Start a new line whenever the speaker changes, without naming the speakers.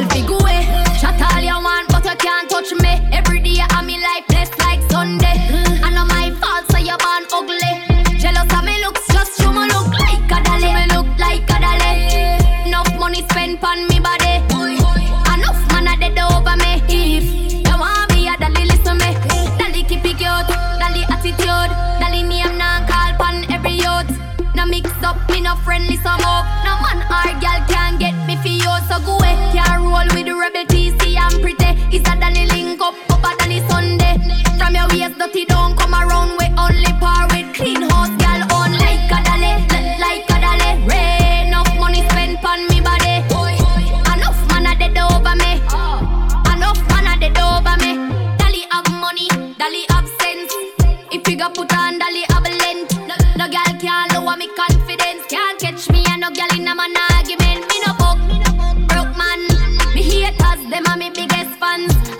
girl figure Chat all you want, but you can't touch me. Every day I'm in life blessed like Sunday. I know my fault, so you're born ugly. Jealous of me looks, just you me look like a dolly. You me look like a dolly. Enough money spent on me body. Enough man are dead over me. If you want me, a dolly, listen me. Dolly keep it cute, dolly attitude. Dolly me, I'm not call pon every youth. Now mix up, me no friendly some more. put on dolly avalanche. No, no girl can lower me confidence. Can't catch me and no girl in a man argument. Me no book, broke man. Me haters, them are me biggest fans.